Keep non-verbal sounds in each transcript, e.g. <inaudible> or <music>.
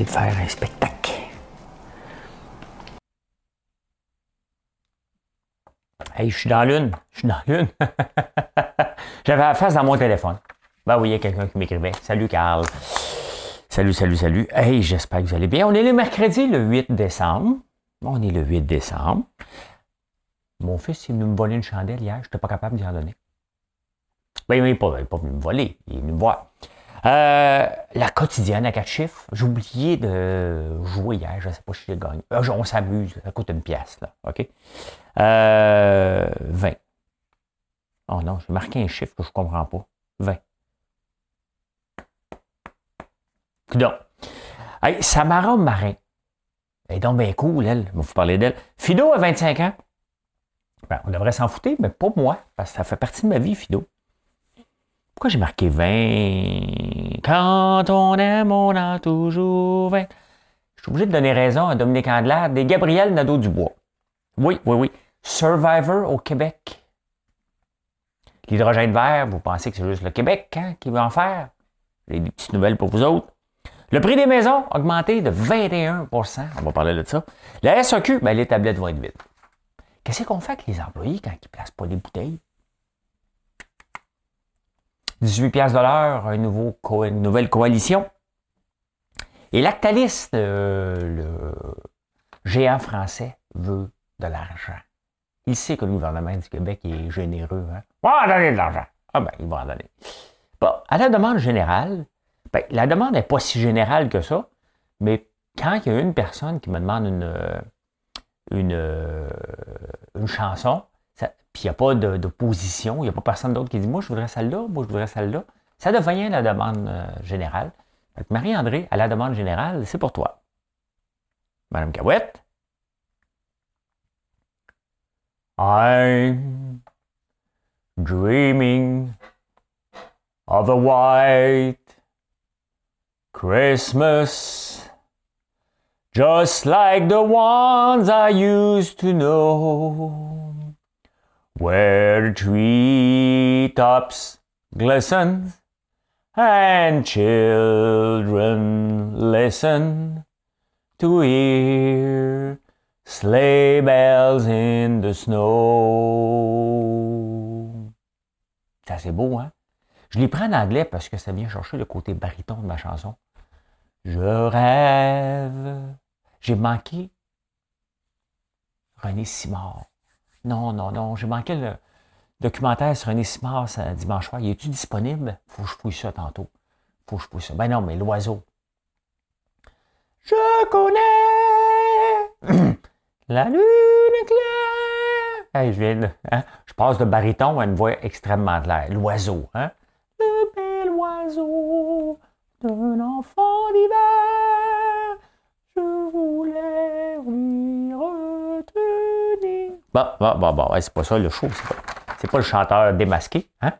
De faire un spectacle. Hey, je suis dans l'une. Je suis dans l'une. <laughs> J'avais la face dans mon téléphone. Ben oui, il y a quelqu'un qui m'écrivait. Salut, Carl. Salut, salut, salut. Hey, j'espère que vous allez bien. On est le mercredi, le 8 décembre. On est le 8 décembre. Mon fils, il est venu me voler une chandelle hier. Je n'étais pas capable d'y en donner. Ben, il n'est pas, pas, venu me voler. Il est venu me voir. Euh, la quotidienne à quatre chiffres. J'ai oublié de jouer hier. Je ne sais pas si j'ai gagné. Euh, on s'amuse. Ça coûte une pièce, là. OK? Euh, 20. Oh non, j'ai marqué un chiffre que je ne comprends pas. 20. Donc, hey, Samara Marin. Elle est donc bien cool, elle. Je vais vous parler d'elle. Fido a 25 ans. Ben, on devrait s'en foutre, mais pas moi, parce que ça fait partie de ma vie, Fido. Pourquoi j'ai marqué 20? Quand on aime, on a toujours 20. Je suis obligé de donner raison à Dominique Andelade et Gabriel Nadeau-Dubois. Oui, oui, oui. Survivor au Québec. L'hydrogène vert, vous pensez que c'est juste le Québec hein, qui veut en faire? J'ai des petites nouvelles pour vous autres. Le prix des maisons a augmenté de 21% On va parler de ça. La SAQ, ben, les tablettes vont être vides. Qu'est-ce qu'on fait avec les employés quand ils ne placent pas les bouteilles? 18 pièces de l'heure, une nouvelle coalition. Et Lactalis, le, géant français, veut de l'argent. Il sait que le gouvernement du Québec est généreux. Hein? va donner de l'argent. Ah ben, il va en donner. Bon, à la demande générale, ben, la demande n'est pas si générale que ça, mais quand il y a une personne qui me demande une, une, une chanson, puis il n'y a pas d'opposition, il n'y a pas personne d'autre qui dit Moi, je voudrais celle-là, moi, je voudrais celle-là. Ça devient la demande euh, générale. Marie-André, à la demande générale, c'est pour toi. Madame Cahouette. I'm dreaming of a white Christmas, just like the ones I used to know. Where the treetops glisten and children listen to hear sleigh bells in the snow. C'est assez beau, hein? Je les prends en anglais parce que ça vient chercher le côté baryton de ma chanson. Je rêve. J'ai manqué René Simard. Non, non, non. J'ai manqué le documentaire sur René Simard dimanche soir. Il est-tu disponible? Faut que je fouille ça tantôt. Faut que je fouille ça. Ben non, mais l'oiseau. Je connais <clears throat> la lune claire. Hey, je hein? Je passe de baryton à une voix extrêmement claire. L'oiseau, hein? Le bel oiseau d'un enfant d'hiver. Je voulais lui Bon, bon, bon, bon. c'est pas ça le show. C'est pas, c'est pas le chanteur démasqué. Hein?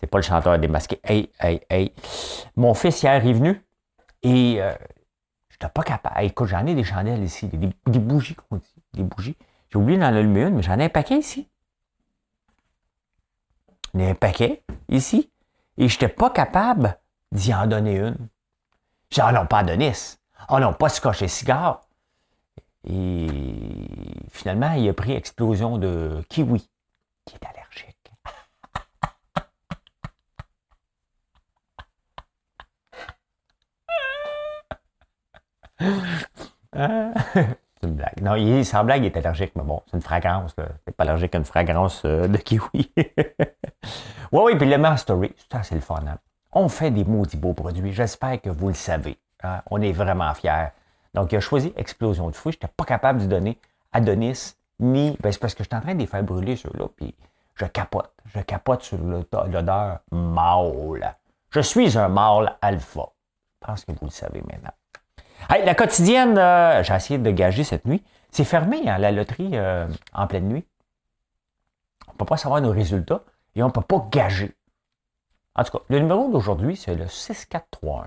C'est pas le chanteur démasqué. Hey, hey, hey. Mon fils hier est venu et euh, je n'étais pas capable. écoute, j'en ai des chandelles ici, des, bougies, qu'on dit. Des bougies. J'ai oublié d'en allumer une, mais j'en ai un paquet ici. J'en ai un paquet ici. Et je n'étais pas capable d'y en donner une. J'ai dit, oh non, pas Adonis. Oh non, pas scotch et cigare. Et finalement, il a pris explosion de kiwi, qui est allergique. c'est une blague. Non, il, sans blague, il est allergique, mais bon, c'est une fragrance. Il n'est pas allergique à une fragrance euh, de kiwi. <laughs> oui, oui, puis le Mastery, ça, c'est le fun. Hein. On fait des maudits beaux produits. J'espère que vous le savez. Hein. On est vraiment fiers. Donc, il a choisi Explosion de fruits. Je n'étais pas capable de donner Adonis, ni. Ben, c'est parce que je suis en train de les faire brûler, ceux-là, puis je capote. Je capote sur l'odeur mâle. Je suis un mâle alpha. Je pense que vous le savez maintenant. la quotidienne, euh, j'ai essayé de gager cette nuit. C'est fermé, hein, la loterie, euh, en pleine nuit. On ne peut pas savoir nos résultats et on ne peut pas gager. En tout cas, le numéro d'aujourd'hui, c'est le 6431.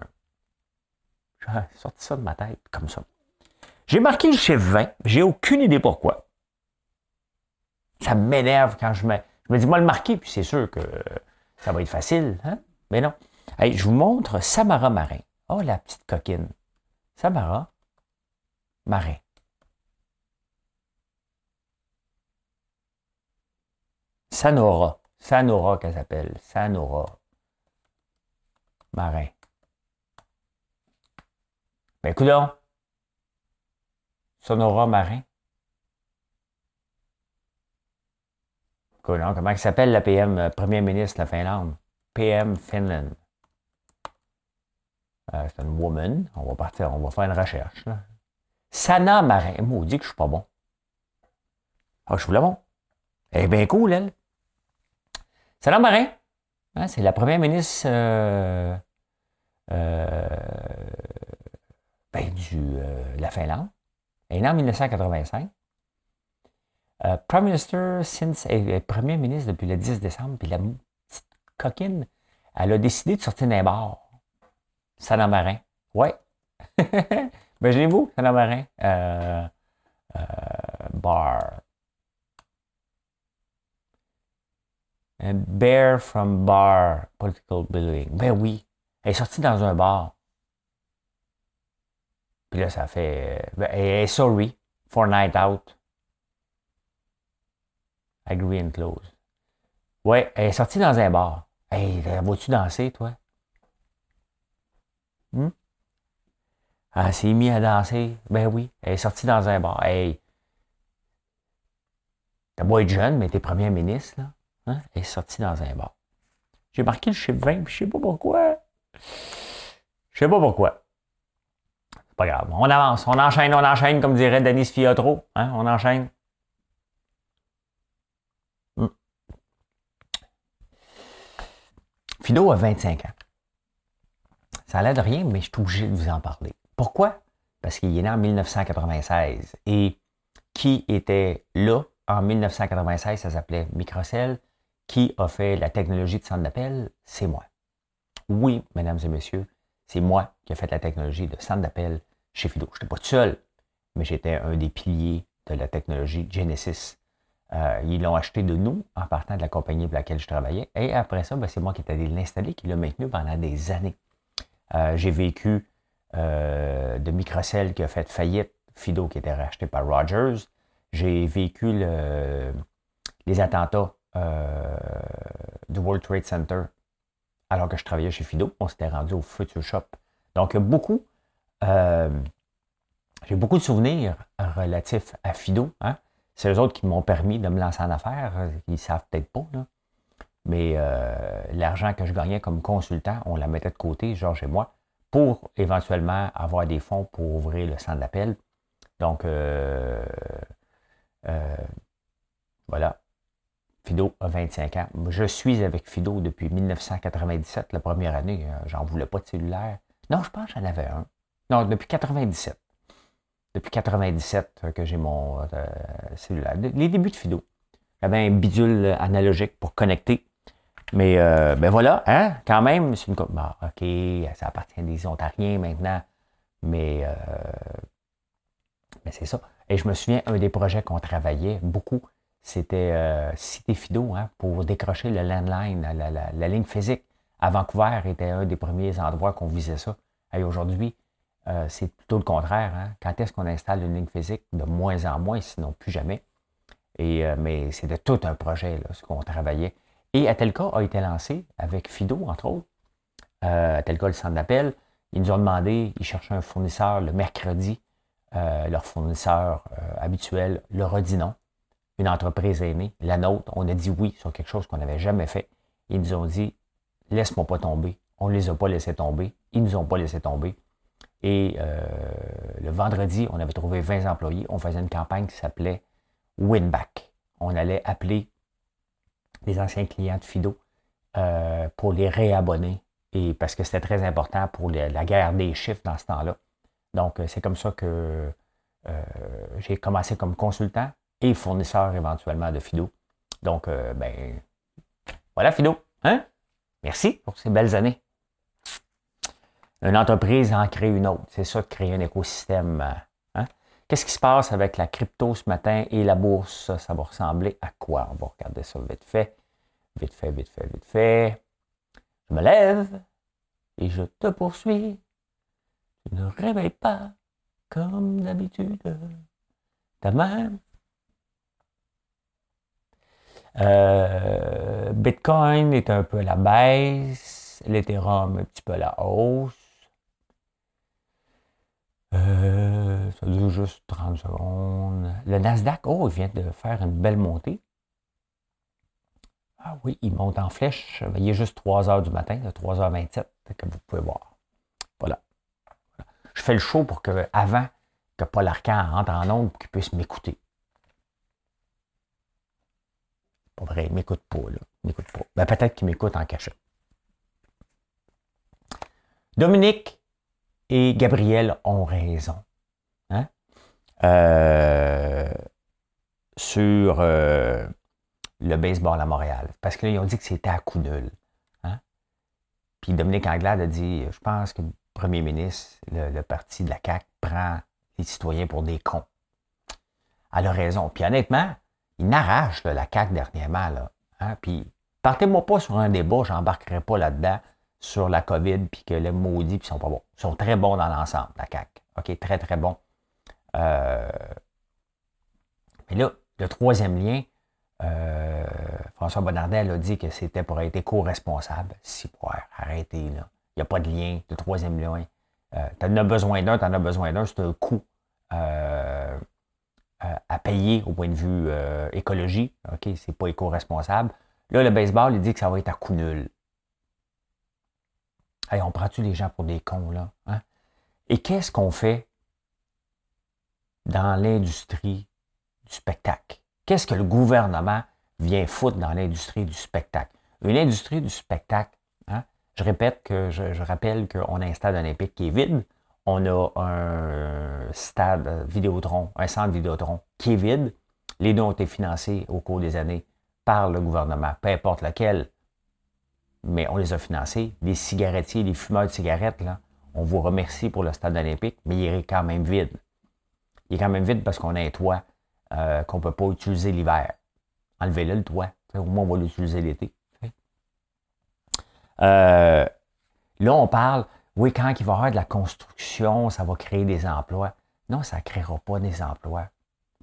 J'ai sorti ça de ma tête, comme ça. J'ai marqué le chiffre 20. J'ai aucune idée pourquoi. Ça m'énerve quand je me, je me dis, moi le marquer, puis c'est sûr que ça va être facile. Hein? Mais non. je vous montre Samara Marin. Oh, la petite coquine. Samara Marin. Sanora. Sanora qu'elle s'appelle. Sanora Marin. Ben, écoute Sonora Marin. comment il s'appelle la PM, euh, Premier ministre de la Finlande? PM Finland. Euh, c'est une woman. On va partir, on va faire une recherche. Sana Marin. Maudit que je suis pas bon. Ah, je suis bon. Elle est bien cool, elle. Sana Marin. Hein, c'est la première ministre euh, ben, de la Finlande. Elle est en 1985. Euh, Prime Minister, elle est Premier ministre depuis le 10 décembre, puis la petite coquine, elle a décidé de sortir d'un bar. Sana Marin. Ouais. <laughs> Imaginez-vous, Sana Marin. Euh, euh, bar. Bear from bar, political building. Ben oui. Elle est sortie dans un bar. Puis là, ça fait. Est sorry for night out. Agree and close. Ouais, elle est sortie dans un bar. Hey, vas-tu danser, toi? Hmm? Elle s'est mise à danser. Ben oui, elle est sortie dans un bar. Hey, t'as beau être jeune, mais t'es premier ministre, là. Hein? Elle est sortie dans un bar. J'ai marqué le chiffre 20, je sais pas pourquoi. Je sais pas pourquoi. Pas grave. On avance, on enchaîne, on enchaîne, comme dirait Denis Fiotro. Hein? On enchaîne. Fido a 25 ans. Ça l'aide rien, mais je suis obligé de vous en parler. Pourquoi? Parce qu'il est né en 1996. Et qui était là en 1996? Ça s'appelait Microcell. Qui a fait la technologie de centre d'appel? C'est moi. Oui, mesdames et messieurs, c'est moi qui ai fait la technologie de centre d'appel chez Fido. Je n'étais pas tout seul, mais j'étais un des piliers de la technologie Genesis euh, ils l'ont acheté de nous en partant de la compagnie pour laquelle je travaillais. Et après ça, ben, c'est moi qui étais allé l'installer, qui l'a maintenu pendant des années. Euh, j'ai vécu euh, de Microcell qui a fait faillite, Fido qui était racheté par Rogers. J'ai vécu les attentats du World Trade Center alors que je travaillais chez Fido. On s'était rendu au Future Shop. Donc, beaucoup, j'ai beaucoup de souvenirs relatifs à Fido. Hein? C'est eux autres qui m'ont permis de me lancer en affaires. Ils ne savent peut-être pas. Mais euh, l'argent que je gagnais comme consultant, on la mettait de côté, Georges et moi, pour éventuellement avoir des fonds pour ouvrir le centre d'appel. Donc, euh, euh, voilà. Fido a 25 ans. Je suis avec Fido depuis 1997, la première année. J'en voulais pas de cellulaire. Non, je pense que j'en avais un. Non, depuis 97 depuis 97 que j'ai mon euh, cellulaire. Les débuts de Fido. J'avais un bidule analogique pour connecter. Mais euh, ben voilà, hein, quand même, c'est une bah, OK, ça appartient des Ontariens maintenant. Mais, euh, c'est ça. Et je me souviens, un des projets qu'on travaillait beaucoup, c'était Cité Fido, hein, pour décrocher le landline, la, la, ligne physique. À Vancouver était un des premiers endroits qu'on visait ça. Et aujourd'hui, euh, c'est plutôt le contraire. Hein. Quand est-ce qu'on installe une ligne physique? De moins en moins, sinon plus jamais. Et, euh, mais c'était tout un projet, là, ce qu'on travaillait. Et Atelka a été lancé avec Fido, entre autres. Euh, Atelka, le centre d'appel, ils nous ont demandé, ils cherchaient un fournisseur le mercredi. Euh, leur fournisseur habituel leur a non. Une entreprise aînée, la nôtre, on a dit oui sur quelque chose qu'on n'avait jamais fait. Ils nous ont dit, laisse-moi pas tomber. On ne les a pas laissés tomber. Ils ne nous ont pas laissé tomber. Et euh, le vendredi, on avait trouvé 20 employés. On faisait une campagne qui s'appelait Winback. On allait appeler les anciens clients de Fido euh, pour les réabonner. Et parce que c'était très important pour la guerre des chiffres dans ce temps-là. Donc, c'est comme ça que j'ai commencé comme consultant et fournisseur éventuellement de Fido. Donc, ben, voilà Fido. Hein? Merci pour ces belles années. Une entreprise en crée une autre. C'est ça, créer un écosystème. Hein? Qu'est-ce qui se passe avec la crypto ce matin et la bourse? Ça va ressembler à quoi? On va regarder ça vite fait. Vite fait, vite fait, vite fait. Je me lève et je te poursuis. Tu ne réveilles pas comme d'habitude. Ta. Euh, Bitcoin est un peu à la baisse. L'Ethereum un petit peu à la hausse. Euh, ça dure juste 30 secondes. Le Nasdaq, oh, il vient de faire une belle montée. Ah oui, il monte en flèche. Il est juste 3 heures du matin, 3h27, comme vous pouvez voir. Voilà. Je fais le show pour que, avant que Paul Arcand rentre en pour qu'il puisse m'écouter. Pas vrai, il m'écoute pas, là. M'écoute pas. Ben, peut-être qu'il m'écoute en cachette. Dominique et Gabriel ont raison. Hein? Euh, sur euh, le baseball à Montréal. Parce qu'ils ont dit que c'était à coup nul. Hein? Puis Dominique Anglade a dit Je pense que le premier ministre, le, parti de la CAQ, prend les citoyens pour des cons. Elle a raison. Puis honnêtement, il n'arrache la CAQ dernièrement. Là, hein? Puis partez-moi pas sur un débat, j'embarquerai pas là-dedans sur la COVID, puis que les maudits, puis sont pas bons. Ils sont très bons dans l'ensemble, la CAQ. OK, très, très bons. Euh, mais là, le troisième lien, euh, François Bonnardel a dit que c'était pour être co-responsable. Si, pour arrêter, là. Il n'y a pas de lien, de troisième lien. Euh, tu en as besoin d'un, tu en as besoin d'un, c'est un coût à payer au point de vue écologie. OK, c'est pas éco-responsable. Là, le baseball, il dit que ça va être à coût nul on prend-tu les gens pour des cons, là? Hein? Et qu'est-ce qu'on fait dans l'industrie du spectacle? Qu'est-ce que le gouvernement vient foutre dans l'industrie du spectacle? Une industrie du spectacle, hein? je répète que je, rappelle qu'on a un stade qui est vide, on a un stade Vidéotron, un centre Vidéotron qui est vide. Les deux ont été financés au cours des années par le gouvernement, peu importe lequel mais on les a financés. Les cigarettiers, les fumeurs de cigarettes, là, on vous remercie pour le stade olympique, mais il est quand même vide. Il est quand même vide parce qu'on a un toit euh, qu'on ne peut pas utiliser l'hiver. Enlevez-le, le toit. Au moins, on va l'utiliser l'été. Euh, là, on parle, oui, quand il va y avoir de la construction, ça va créer des emplois. Non, ça ne créera pas des emplois.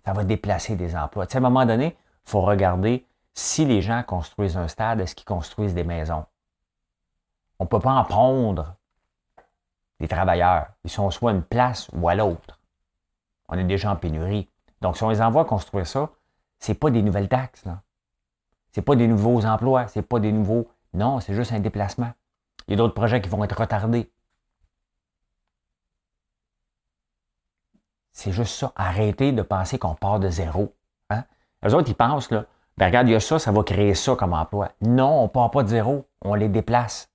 Ça va déplacer des emplois. à un moment donné, il faut regarder si les gens construisent un stade, est-ce qu'ils construisent des maisons? On ne peut pas en prendre des travailleurs. Ils sont soit à une place ou à l'autre. On est déjà en pénurie. Donc, si on les envoie construire ça, ce n'est pas des nouvelles taxes. Ce n'est pas des nouveaux emplois. Ce n'est pas des nouveaux. Non, c'est juste un déplacement. Il y a d'autres projets qui vont être retardés. C'est juste ça. Arrêtez de penser qu'on part de zéro. Hein? Les autres, ils pensent, là, ben regarde, il y a ça, ça va créer ça comme emploi. Non, on ne part pas de zéro, on les déplace.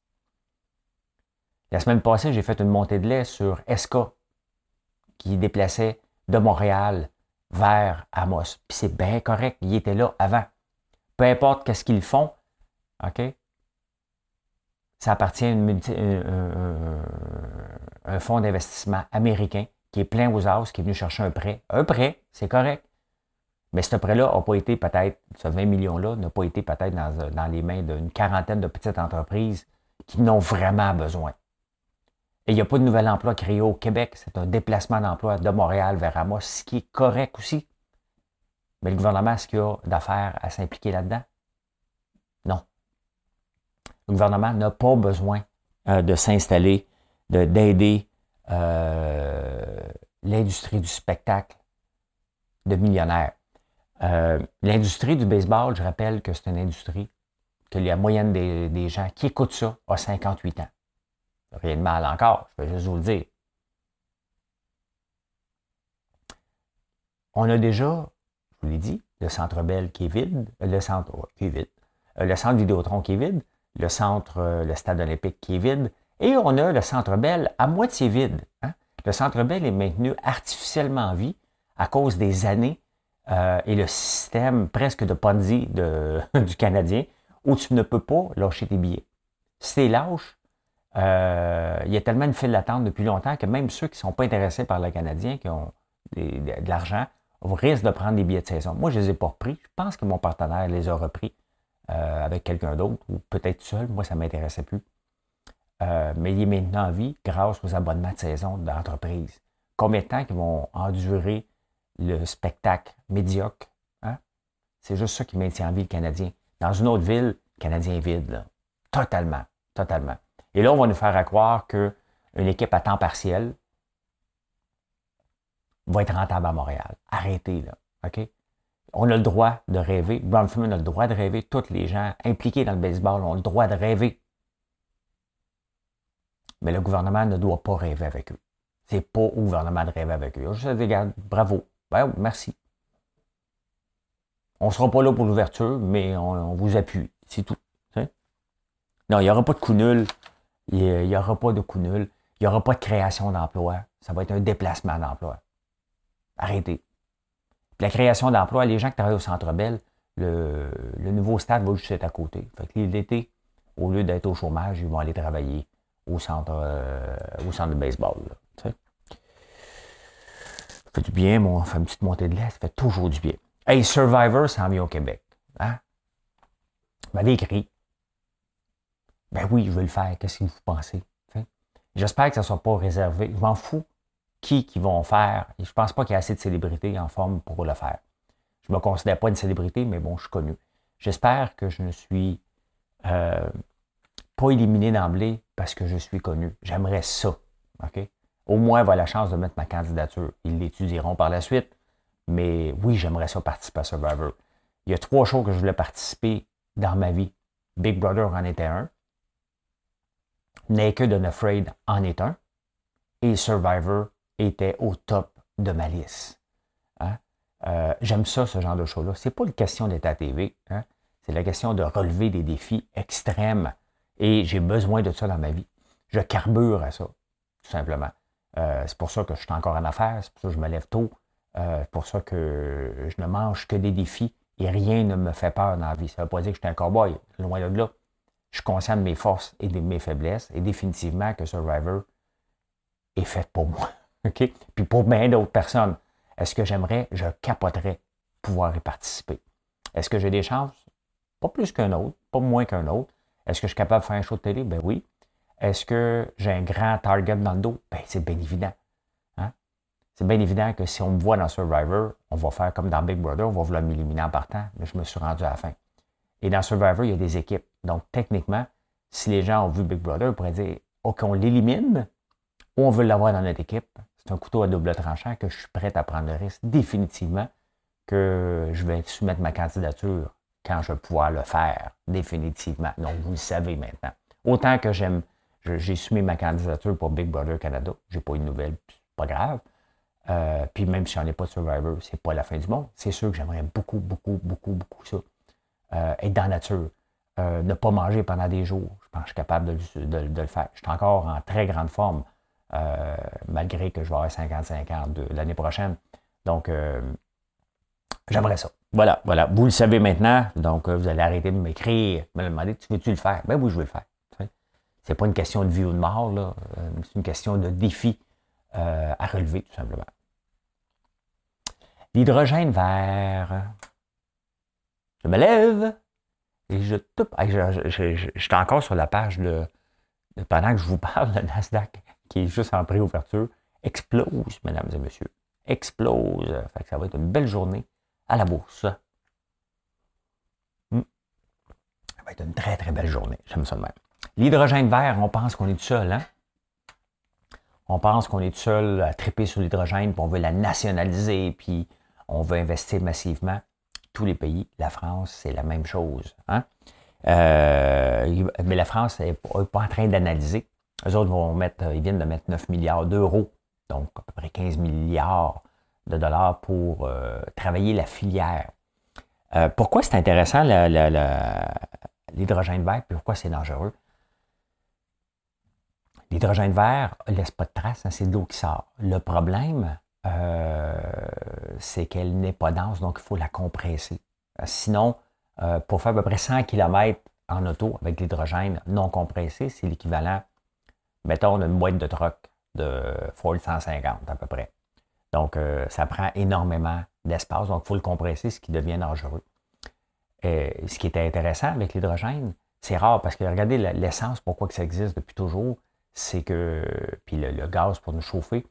La semaine passée, j'ai fait une montée de lait sur ESCA, qui déplaçait de Montréal vers Amos. Puis c'est bien correct, il était là avant. Peu importe qu'est-ce qu'ils font, OK? Ça appartient à un, fonds d'investissement américain qui est plein aux as, qui est venu chercher un prêt. Un prêt, c'est correct. Mais ce prêt-là n'a pas été peut-être, ce 20 millions-là n'a pas été peut-être dans, les mains d'une quarantaine de petites entreprises qui n'ont vraiment besoin. Et il n'y a pas de nouvel emploi créé au Québec. C'est un déplacement d'emploi de Montréal vers Amos, ce qui est correct aussi. Mais le gouvernement, est-ce qu'il a d'affaires à s'impliquer là-dedans? Non. Le gouvernement n'a pas besoin euh, de s'installer, d'aider l'industrie du spectacle de millionnaires. Euh, l'industrie du baseball, je rappelle que c'est une industrie que la moyenne des, gens qui écoutent ça a 58 ans. Rien de mal encore, je vais juste vous le dire. On a déjà, je vous l'ai dit, le centre Bell qui est vide, euh, le centre qui est vide, euh, le centre Vidéotron qui est vide, le centre, le stade olympique qui est vide, et on a le centre Bell à moitié vide. Hein. Le Centre Bell est maintenu artificiellement en vie à cause des années euh, et le système presque de Ponzi <laughs> du Canadien où tu ne peux pas lâcher tes billets. Si tu lâches, euh, il y a tellement de file d'attente depuis longtemps que même ceux qui ne sont pas intéressés par le Canadien, qui ont de l'argent, risquent de prendre des billets de saison. Moi, je ne les ai pas repris. Je pense que mon partenaire les a repris euh, avec quelqu'un d'autre ou peut-être seul. Moi, ça ne m'intéressait plus. Euh, mais il est maintenant en vie grâce aux abonnements de saison d'entreprise. Combien de temps ils vont endurer le spectacle médiocre? Hein? C'est juste ça qui maintient en vie le Canadien. Dans une autre ville, le Canadien est vide. Totalement. Totalement. Et là, on va nous faire croire qu'une équipe à temps partiel va être rentable à Montréal. Arrêtez, là. OK? On a le droit de rêver. Brown a le droit de rêver. Tous les gens impliqués dans le baseball ont le droit de rêver. Mais le gouvernement ne doit pas rêver avec eux. C'est pas au gouvernement de rêver avec eux. Je dis, bravo. Ben, merci. On ne sera pas là pour l'ouverture, mais on, vous appuie. C'est tout. Non, il n'y aura pas de coup nul. Il n'y aura pas de coup nul. Il n'y aura pas de création d'emploi. Ça va être un déplacement d'emploi. Arrêtez. la création d'emploi, les gens qui travaillent au Centre Bell, le, nouveau stade va juste être à côté. Fait que l'été, au lieu d'être au chômage, ils vont aller travailler au centre, euh, au centre de baseball. ça fait du bien, on fait une petite montée de lait, ça fait toujours du bien. Hey, Survivor s'en vient au Québec. Hein? Vous m'avez écrit. Ben oui, je vais le faire. Qu'est-ce que vous pensez? J'espère que ça ne soit pas réservé. Je m'en fous qui qui vont faire. Je ne pense pas qu'il y ait assez de célébrités en forme pour le faire. Je ne me considère pas une célébrité, mais bon, je suis connu. J'espère que je ne suis euh, pas éliminé d'emblée parce que je suis connu. J'aimerais ça. OK? Au moins avoir la chance de mettre ma candidature. Ils l'étudieront par la suite. Mais oui, j'aimerais ça participer à Survivor. Il y a trois shows que je voulais participer dans ma vie. Big Brother en était un. Naked and Afraid en est un. Et Survivor était au top de ma liste. Hein? Euh, j'aime ça, ce genre de show-là. C'est pas une question d'être à TV. Hein? C'est la question de relever des défis extrêmes. Et j'ai besoin de ça dans ma vie. Je carbure à ça, tout simplement. Euh, c'est pour ça que je suis encore en affaires, c'est pour ça que je me lève tôt, euh, c'est pour ça que je ne mange que des défis et rien ne me fait peur dans la vie. Ça ne veut pas dire que je suis un cowboy, loin de là. Je suis conscient de mes forces et de mes faiblesses et définitivement que Survivor est fait pour moi. <laughs> OK? Puis pour bien d'autres personnes, est-ce que j'aimerais, je capoterais pouvoir y participer? Est-ce que j'ai des chances? Pas plus qu'un autre, pas moins qu'un autre. Est-ce que je suis capable de faire un show de télé? Ben oui. Est-ce que j'ai un grand target dans le dos? Ben, c'est bien évident. Hein? C'est bien évident que si on me voit dans Survivor, on va faire comme dans Big Brother, on va vouloir m'éliminer en partant, mais je me suis rendu à la fin. Et dans Survivor, il y a des équipes. Donc, techniquement, si les gens ont vu Big Brother, ils pourraient dire OK, on l'élimine ou on veut l'avoir dans notre équipe. C'est un couteau à double tranchant que je suis prêt à prendre le risque définitivement que je vais soumettre ma candidature quand je vais pouvoir le faire, définitivement. Donc, vous le savez maintenant. Autant que j'aime, j'ai soumis ma candidature pour Big Brother Canada, j'ai pas eu de nouvelles, pas grave. Euh, puis même si on n'est pas de Survivor, c'est pas la fin du monde. C'est sûr que j'aimerais beaucoup, beaucoup, beaucoup, beaucoup ça. Euh, être dans la nature. Euh, ne pas manger pendant des jours. Je pense que je suis capable de, le faire. Je suis encore en très grande forme, malgré que je vais avoir 55 ans l'année prochaine. Donc, j'aimerais ça. Voilà, voilà. Vous le savez maintenant, donc euh, vous allez arrêter de m'écrire, me demander Tu veux-tu le faire? Ben oui, je veux le faire. C'est pas une question de vie ou de mort, là. Euh, c'est une question de défi euh, à relever, tout simplement. L'hydrogène vert. Je me lève et je toupe. Je, suis encore sur la page de, pendant que je vous parle, le Nasdaq, qui est juste en préouverture, explose, mesdames et messieurs. Explose. ça va être une belle journée à la bourse. Hmm. Ça va être une très, très belle journée. J'aime ça de même. L'hydrogène vert, on pense qu'on est tout seul, hein? On pense qu'on est tout seul à triper sur l'hydrogène, puis on veut la nationaliser, puis on veut investir massivement. Tous les pays, la France, c'est la même chose. Hein? Euh, mais la France n'est pas en train d'analyser. Eux autres vont mettre, ils viennent de mettre 9 milliards d'euros, donc à peu près 15 milliards de dollars pour euh, travailler la filière. Euh, pourquoi c'est intéressant l'hydrogène vert et pourquoi c'est dangereux? L'hydrogène vert ne laisse pas de traces, hein, c'est de l'eau qui sort. Le problème, euh, c'est qu'elle n'est pas dense, donc il faut la compresser. Sinon, pour faire à peu près 100 km en auto avec l'hydrogène non compressé, c'est l'équivalent, mettons, d'une boîte de truck de Ford 150 à peu près. Donc, euh, ça prend énormément d'espace, donc il faut le compresser, ce qui devient dangereux. Et ce qui est intéressant avec l'hydrogène, c'est rare parce que regardez l'essence, pourquoi que ça existe depuis toujours, c'est que, puis le, gaz pour nous chauffer,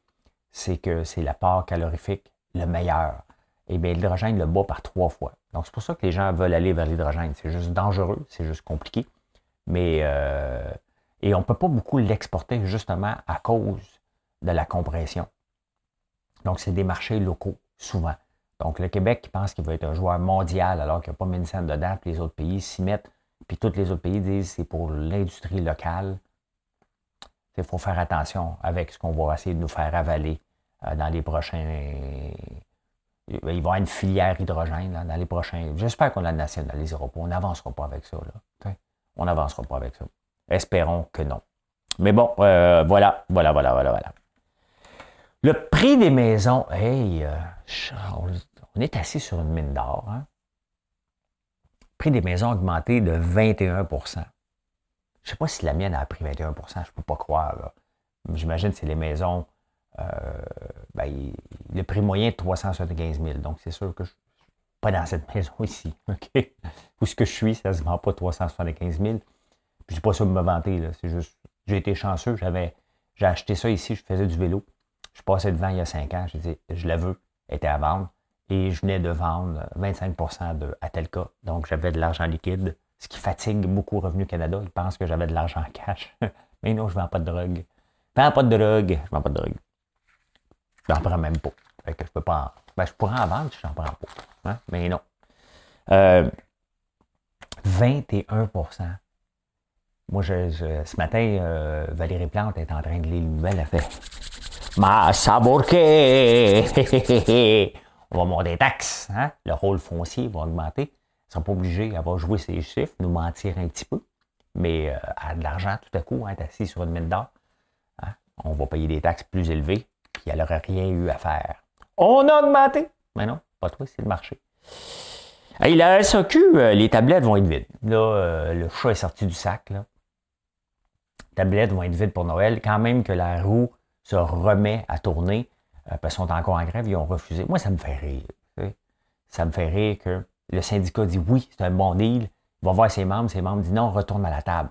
c'est que c'est l'apport calorifique le meilleur. Et eh bien, l'hydrogène le bat par trois fois. Donc, c'est pour ça que les gens veulent aller vers l'hydrogène. C'est juste dangereux, c'est juste compliqué. Mais, euh, et on ne peut pas beaucoup l'exporter justement à cause de la compression. Donc, c'est des marchés locaux, souvent. Donc, le Québec qui pense qu'il va être un joueur mondial alors qu'il n'y a pas Médecin dedans, puis les autres pays s'y mettent, puis tous les autres pays disent c'est pour l'industrie locale. Il faut faire attention avec ce qu'on va essayer de nous faire avaler euh, dans les prochains. Il va y avoir une filière hydrogène dans les prochains. J'espère qu'on la nationalisera pas. On n'avancera pas avec ça. On n'avancera pas avec ça. Espérons que non. Mais bon, euh, voilà, voilà, voilà, voilà, voilà. Le prix des maisons, hey, euh, on est assis sur une mine d'or. Hein? Le prix des maisons a augmenté de 21% Je ne sais pas si la mienne a pris 21% je ne peux pas croire. J'imagine que c'est les maisons. Euh, ben, le prix moyen est 375 000. Donc, c'est sûr que je suis pas dans cette <laughs> maison ici. OK? Où ce que je suis, ça ne se vend pas 375 000. Puis, je pas ça de me vanter. C'est juste, j'ai été chanceux. J'ai acheté ça ici. Je faisais du vélo. Je passais devant il y a 5 ans. J'ai dit, je la veux. Elle était à vendre et je venais de vendre 25% de Atelka. Donc, j'avais de l'argent liquide, ce qui fatigue beaucoup Revenu Canada. Ils pensent que j'avais de l'argent en cash. <laughs> Mais non, je ne vends pas de drogue. Je ne vends pas de drogue. Je ne vends pas de drogue. Je n'en prends même pas. Fait que je peux pas ben, je pourrais en vendre si je n'en prends pas. Hein? Mais non. 21% euh, Moi, je, ce matin, euh, Valérie Plante est en train de lire une nouvelle. Elle fait Ma sabourquée! <laughs> on va monter des taxes. Hein? Le rôle foncier va augmenter. Ils ne sont pas obligés, elle va jouer ses chiffres, nous mentir un petit peu. Mais euh, a de l'argent tout à coup, hein, assis sur une mine d'or. Hein? On va payer des taxes plus élevées, puis elle n'aurait rien eu à faire. On a augmenté. Mais non, pas toi, c'est le marché. Et la SAQ, euh, les tablettes vont être vides. Là, euh, le chat est sorti du sac. Là. Les tablettes vont être vides pour Noël. Quand même que la roue se remet à tourner. Euh, parce qu'ils sont encore en grève, ils ont refusé. Moi, ça me fait rire. Ça me fait rire que le syndicat dit oui, c'est un bon deal. Il va voir ses membres, ses membres disent non, retourne à la table.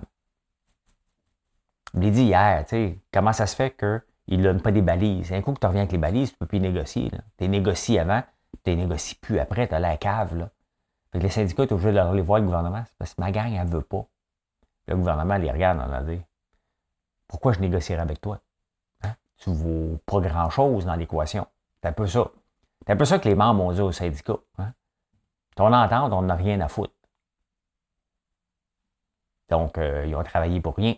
Je l'ai dit hier, comment ça se fait qu'ils ne donnent pas des balises? Un coup que tu reviens avec les balises, tu ne peux plus négocier. Tu négocié avant, tu ne négocies plus après, tu as la cave. Là. les syndicats, tu es obligé de voir le gouvernement. Parce que ma gang, elle ne veut pas. Le gouvernement les regarde en dit Pourquoi je négocierais avec toi? Tu pas grand-chose dans l'équation. C'est un peu ça. C'est un peu ça que les membres ont dit au syndicat. Hein? Ton entente, on n'a rien à foutre. Donc, euh, ils ont travaillé pour rien.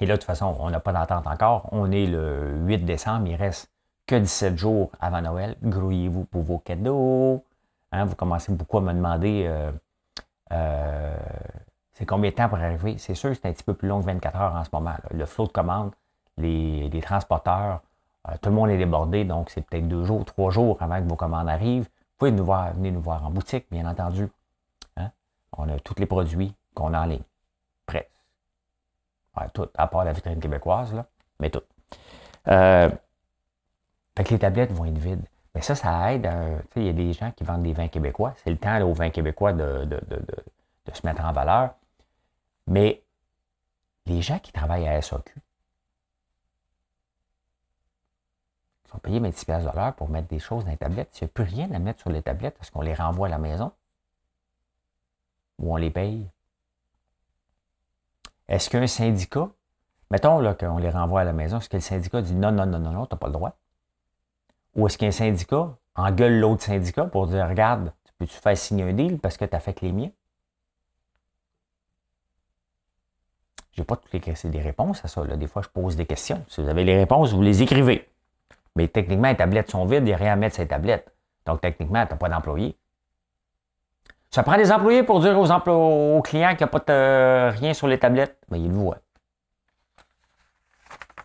Et là, de toute façon, on n'a pas d'entente encore. On est le 8 décembre, il reste que 17 jours avant Noël. Grouillez-vous pour vos cadeaux. Hein? Vous commencez beaucoup à me demander euh, euh, c'est combien de temps pour arriver? C'est sûr c'est un petit peu plus long que 24 heures en ce moment. Le flot de commandes, les, transporteurs, euh, tout le monde est débordé, donc c'est peut-être deux jours, trois jours avant que vos commandes arrivent. Vous pouvez nous voir, venir nous voir en boutique, bien entendu. Hein. On a tous les produits qu'on a en ligne. Presque. tout, à part la vitrine québécoise, là, mais tout. Euh, fait que les tablettes vont être vides. Mais ça, ça aide. il y a des gens qui vendent des vins québécois. C'est le temps aux vins québécois de, de, se mettre en valeur. Mais les gens qui travaillent à SAQ, On payer 26 de l'heure pour mettre des choses dans les tablettes. S'il n'y a plus rien à mettre sur les tablettes, est-ce qu'on les renvoie à la maison? Ou on les paye? Est-ce qu'un syndicat, mettons là, qu'on les renvoie à la maison, est-ce que le syndicat dit non, non, non, non, non, tu n'as pas le droit? Ou est-ce qu'un syndicat engueule l'autre syndicat pour dire regarde, tu peux-tu faire signer un deal parce que tu as fait que les miens? Je n'ai pas toutes les, réponses à ça. Des fois, je pose des questions. Si vous avez les réponses, vous les écrivez. Mais techniquement, les tablettes sont vides, il n'y a rien à mettre sur les tablettes. Donc, techniquement, tu n'as pas d'employés. Ça prend des employés pour dire aux, clients qu'il n'y a pas de, rien sur les tablettes. Mais ils le voient.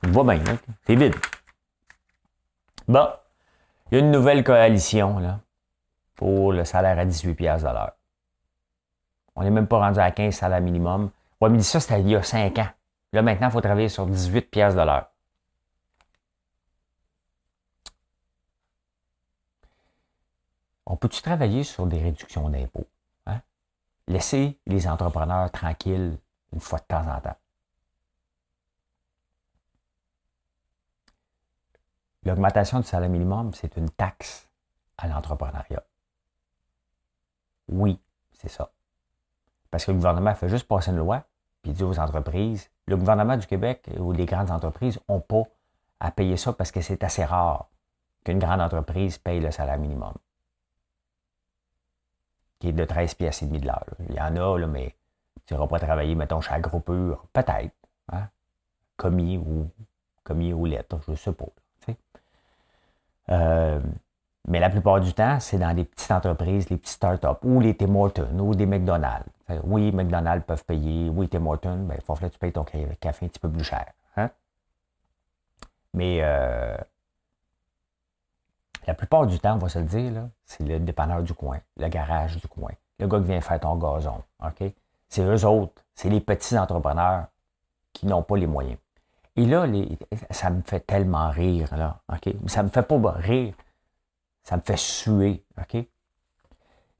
On voit bien, c'est vide. Bon, il y a une nouvelle coalition pour le salaire à 18 pièces l'heure. On n'est même pas rendu à 15 salaires minimum. Ouais, mais ça, c'était il y a 5 ans. Là, maintenant, il faut travailler sur 18 pièces de l'heure. On peut-tu travailler sur des réductions d'impôts? Hein? Laisser les entrepreneurs tranquilles une fois de temps en temps. L'augmentation du salaire minimum, c'est une taxe à l'entrepreneuriat. Oui, c'est ça. Parce que le gouvernement fait juste passer une loi, puis dit aux entreprises, le gouvernement du Québec ou les grandes entreprises n'ont pas à payer ça parce que c'est assez rare qu'une grande entreprise paye le salaire minimum, qui est de 13 pièces et demi de l'heure. Il y en a, là, mais tu n'iras pas travailler, mettons, chez Agropur, peut-être, hein? commis ou commis ou lettre, je sais pas. Euh, mais la plupart du temps, c'est dans les petites entreprises, les petites startups, ou les Tim Hortons, ou des McDonald's. Oui, McDonald's peuvent payer. Oui, Tim Hortons, ben, il faut que tu payes ton café un petit peu plus cher. Hein? Mais euh, la plupart du temps, on va se le dire, c'est le dépanneur du coin, le garage du coin, le gars qui vient faire ton gazon. OK? C'est eux autres, c'est les petits entrepreneurs qui n'ont pas les moyens. Et là, ça me fait tellement rire, là. OK? Ça me fait pas rire. Ça me fait suer. OK?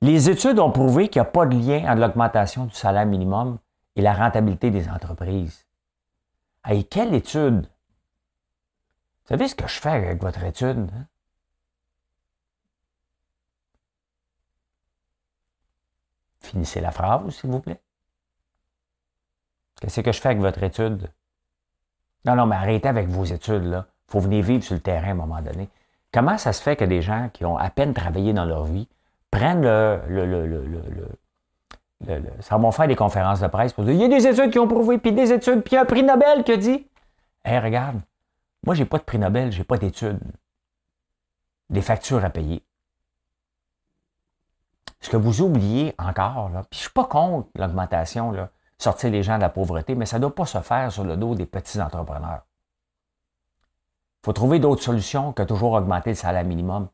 Les études ont prouvé qu'il n'y a pas de lien entre l'augmentation du salaire minimum et la rentabilité des entreprises. Et quelle étude? Vous savez ce que je fais avec votre étude? Hein? Finissez la phrase, s'il vous plaît. Qu'est-ce que je fais avec votre étude? Non, non, mais arrêtez avec vos études, là. Il faut venir vivre sur le terrain à un moment donné. Comment ça se fait que des gens qui ont à peine travaillé dans leur vie prennent le. le, le, le, ça vont faire des conférences de presse pour dire il y a des études qui ont prouvé, puis des études, puis un prix Nobel qui a dit Hé, regarde, moi, j'ai pas de prix Nobel, j'ai pas d'études. Des factures à payer. Ce que vous oubliez encore, là, puis je suis pas contre l'augmentation, là, sortir les gens de la pauvreté, mais ça ne doit pas se faire sur le dos des petits entrepreneurs. Il faut trouver d'autres solutions que toujours augmenter le salaire minimum.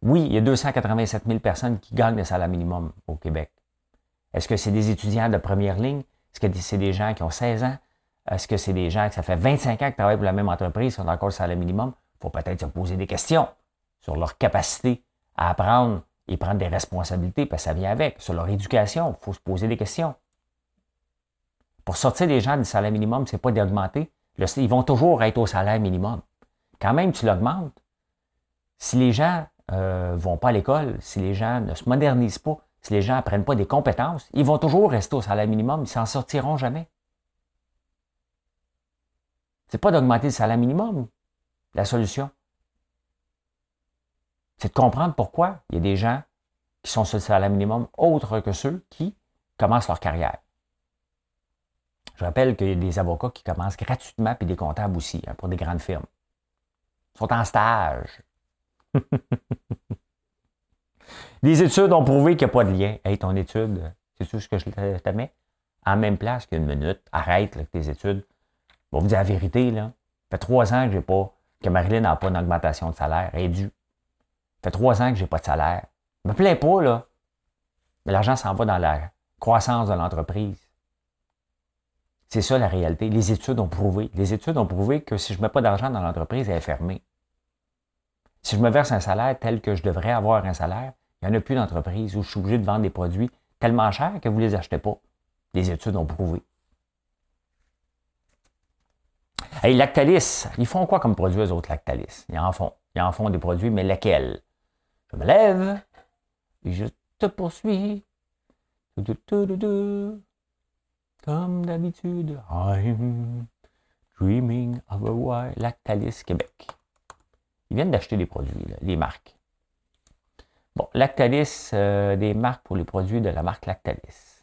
Oui, il y a 287 000 personnes qui gagnent le salaire minimum au Québec. Est-ce que c'est des étudiants de première ligne? Est-ce que c'est des gens qui ont 16 ans? Est-ce que c'est des gens qui ça fait 25 ans qu'ils travaillent pour la même entreprise, qui ont encore le salaire minimum? Il faut peut-être se poser des questions sur leur capacité à apprendre et prendre des responsabilités, parce que ça vient avec. Sur leur éducation, il faut se poser des questions. Pour sortir les gens du salaire minimum, c'est pas d'augmenter. Ils vont toujours être au salaire minimum. Quand même, tu l'augmentes. Si les gens ne euh, vont pas à l'école, si les gens ne se modernisent pas, si les gens n'apprennent pas des compétences, ils vont toujours rester au salaire minimum, ils s'en sortiront jamais. C'est pas d'augmenter le salaire minimum, la solution. C'est de comprendre pourquoi il y a des gens qui sont sur le salaire minimum autres que ceux qui commencent leur carrière. Je rappelle qu'il y a des avocats qui commencent gratuitement, puis des comptables aussi, hein, pour des grandes firmes. Ils sont en stage. <laughs> les études ont prouvé qu'il n'y a pas de lien. Hey, ton étude, c'est tout ce que je te mets? En même place qu'une minute. Arrête tes études. Vais vous dire la vérité, là. Ça fait trois ans que j'ai pas, que Marilyn n'a pas d'augmentation de salaire. Elle est due. Ça fait trois ans que j'ai pas de salaire. Je me plains pas, là. Mais l'argent s'en va dans la croissance de l'entreprise. C'est ça la réalité. Les études ont prouvé. Les études ont prouvé que si je ne mets pas d'argent dans l'entreprise, elle est fermée. Si je me verse un salaire tel que je devrais avoir un salaire, il n'y en a plus d'entreprise où je suis obligé de vendre des produits tellement chers que vous ne les achetez pas. Les études ont prouvé. Hey, Lactalis, ils font quoi comme produit, eux autres, Lactalis? Ils en font. Ils en font des produits, mais lesquels? Je me lève et je te poursuis. Comme d'habitude, I'm dreaming of a while. Lactalis Québec. Ils viennent d'acheter des produits, les marques. Bon, Lactalis, euh, des marques pour les produits de la marque Lactalis.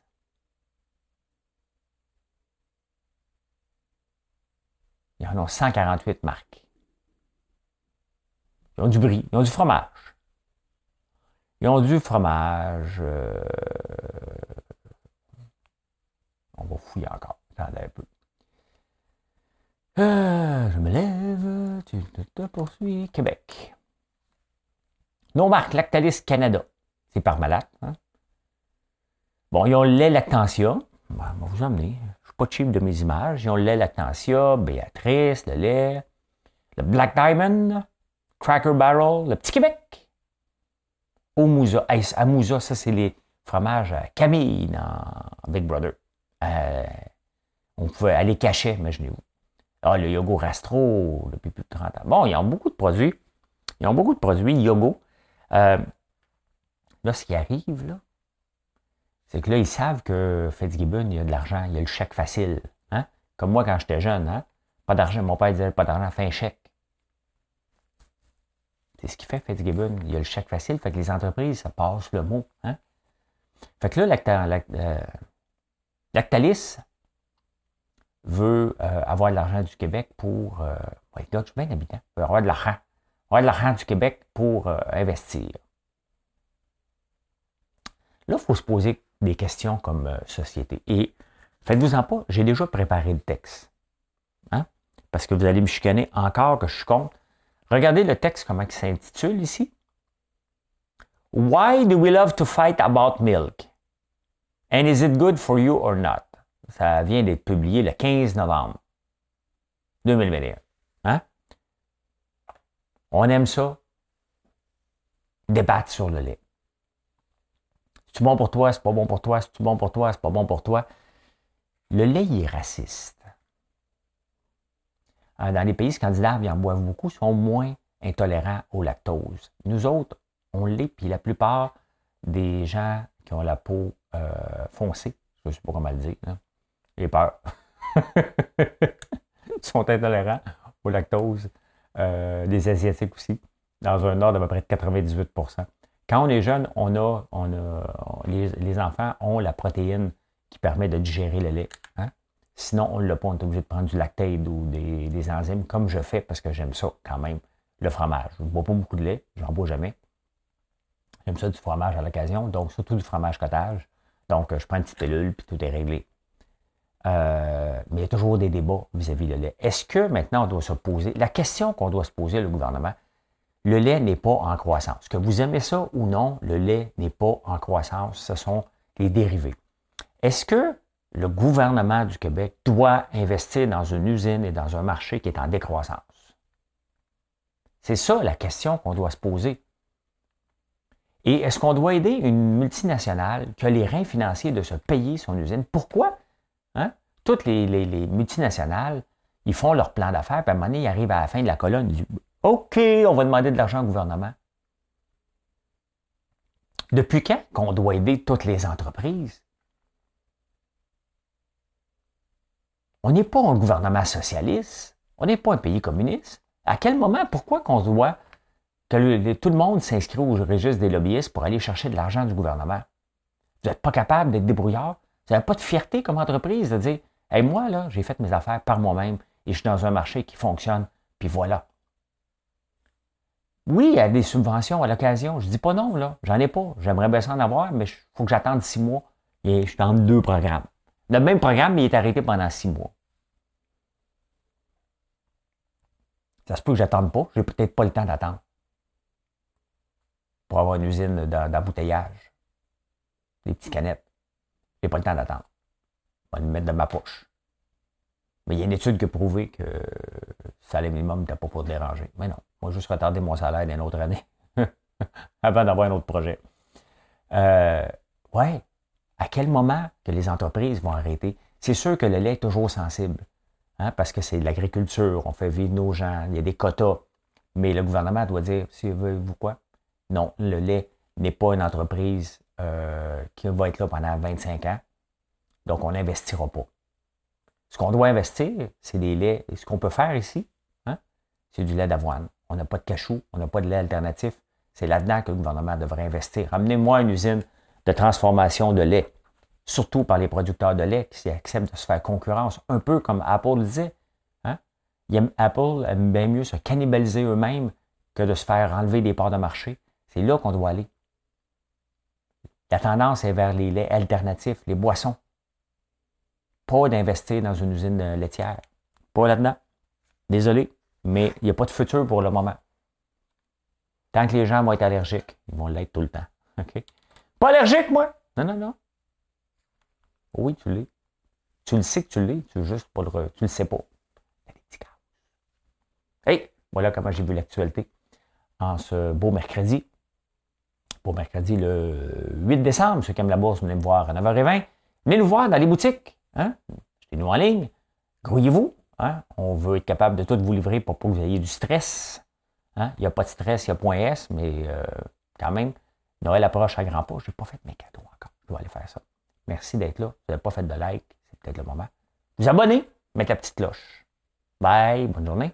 Il y en a 148 marques. Ils ont du brie, ils ont du fromage. Ils ont du fromage. Euh, on va fouiller encore. Attendez un peu. Euh, je me lève, tu te poursuis. Québec. Non marque Lactalis Canada. C'est par malade. Hein? Bon, ils ont le lait Lactantia. Ben, on va vous emmener. Je ne suis pas cheap de mes images. Ils ont le lait Lactantia, Béatrice, le lait, le Black Diamond, Cracker Barrel, le Petit Québec. Au ça, c'est les fromages à Camille dans Big Brother. Euh, on pouvait aller cacher, imaginez-vous. Ah, le Yogo Rastro, depuis plus de 30 ans. Bon, ils ont beaucoup de produits. Ils ont beaucoup de produits Yogo. Euh, là, ce qui arrive, là, c'est que là, ils savent que Fitzgibbon, il y a de l'argent, il y a le chèque facile. Hein? Comme moi, quand j'étais jeune, hein? pas d'argent. Mon père disait pas d'argent, fais un chèque. C'est ce qui fait Fitzgibbon. Il y a le chèque facile, fait que les entreprises, ça passe le mot. Hein? Fait que là, euh, Lactalis veut euh, avoir de l'argent du Québec pour. Euh, ouais, je suis bien habitant. veut avoir de l'argent. Avoir de l'argent du Québec pour euh, investir. Là, il faut se poser des questions comme société. Et faites-vous-en pas, j'ai déjà préparé le texte. Hein? Parce que vous allez me chicaner encore que je suis contre. Regardez le texte, comment il s'intitule ici. Why do we love to fight about milk? And is it good for you or not? Ça vient d'être publié le 15 novembre 2021. Hein? On aime ça. Débattre sur le lait. C'est bon pour toi, c'est pas bon pour toi, c'est bon pour toi, c'est pas bon pour toi? Le lait est raciste. Euh, dans les pays scandinaves, ils en boivent beaucoup, sont moins intolérants au lactose. Nous autres, on l'est, puis la plupart des gens qui ont la peau euh, foncée, je ne sais pas comment le dire, j'ai peur. <laughs> Sont intolérants au lactose. Euh, les Asiatiques aussi, dans un ordre d'à peu près de 98% Quand on est jeune, on a, on a les, enfants ont la protéine qui permet de digérer le lait. Hein. Sinon, on ne l'a pas, on est obligé de prendre du lactate ou des, des enzymes, comme je fais parce que j'aime ça quand même, le fromage. Je ne bois pas beaucoup de lait, j'en bois jamais. J'aime ça du fromage à l'occasion, donc surtout du fromage cottage. Donc, je prends une petite pilule, puis tout est réglé. Euh, mais il y a toujours des débats vis-à-vis le lait. Est-ce que maintenant on doit se poser, la question qu'on doit se poser, le gouvernement, le lait n'est pas en croissance. Que vous aimez ça ou non, le lait n'est pas en croissance. Ce sont les dérivés. Est-ce que le gouvernement du Québec doit investir dans une usine et dans un marché qui est en décroissance? C'est ça la question qu'on doit se poser. Et est-ce qu'on doit aider une multinationale qui a les reins financiers de se payer son usine? Pourquoi? Hein? Toutes les, multinationales, ils font leur plan d'affaires, puis à un moment donné, ils arrivent à la fin de la colonne, ils disent OK, on va demander de l'argent au gouvernement. Depuis quand qu'on doit aider toutes les entreprises? On n'est pas un gouvernement socialiste. On n'est pas un pays communiste. À quel moment, pourquoi qu'on doit que tout le monde s'inscrit au registre des lobbyistes pour aller chercher de l'argent du gouvernement? Vous n'êtes pas capable d'être débrouillard? Vous n'avez pas de fierté comme entreprise de dire hey, moi, là, j'ai fait mes affaires par moi-même et je suis dans un marché qui fonctionne, puis voilà. Oui, il y a des subventions à l'occasion. Je ne dis pas non, là. J'en ai pas. J'aimerais bien en avoir, mais il faut que j'attende six mois. Et je suis dans deux programmes. Le même programme, il est arrêté pendant six mois. Ça se peut que j'attende pas. J'ai peut-être pas le temps d'attendre. Pour avoir une usine d'embouteillage. Des petites canettes. J'ai pas le temps d'attendre. Je vais le mettre dans ma poche. Mais il y a une étude qui a prouvé que le salaire minimum n'était pas pour déranger. Mais non, moi, juste retarder mon salaire d'une autre année <laughs> avant d'avoir un autre projet. Euh, ouais, à quel moment que les entreprises vont arrêter? C'est sûr que le lait est toujours sensible, hein, parce que c'est de l'agriculture, on fait vivre nos gens, il y a des quotas. Mais le gouvernement doit dire, si vous quoi? Non, le lait n'est pas une entreprise euh, qui va être là pendant 25 ans. Donc, on n'investira pas. Ce qu'on doit investir, c'est des laits. Et ce qu'on peut faire ici, hein, c'est du lait d'avoine. On n'a pas de cachou, on n'a pas de lait alternatif. C'est là-dedans que le gouvernement devrait investir. Amenez-moi une usine de transformation de lait, surtout par les producteurs de lait qui acceptent de se faire concurrence, un peu comme Apple le disait. Hein? Apple aime bien mieux se cannibaliser eux-mêmes que de se faire enlever des parts de marché. C'est là qu'on doit aller. La tendance est vers les laits alternatifs, les boissons. Pas d'investir dans une usine laitière. Pas là-dedans. Désolé, mais il n'y a pas de futur pour le moment. Tant que les gens vont être allergiques, ils vont l'être tout le temps. <laughs> Pas allergique, moi? Non, non, non. Oui, tu l'es. Tu le sais que tu l'es, tu juste pas le, tu le sais pas. Hey, voilà comment j'ai vu l'actualité en ce beau mercredi. Beau mercredi le 8 décembre. Ceux qui aiment la bourse, venez me voir à 9h20. Venez nous voir dans les boutiques. Hein? Achetez-nous en ligne. Grouillez-vous. Hein? On veut être capable de tout vous livrer pour pas que vous ayez du stress. Hein? Il n'y a pas de stress, il y a point S, mais euh, quand même, Noël approche à grands pas. Je n'ai pas fait mes cadeaux encore. Je dois aller faire ça. Merci d'être là. Vous n'avez pas fait de like. C'est peut-être le moment. Vous abonnez, mettez la petite cloche. Bye, bonne journée.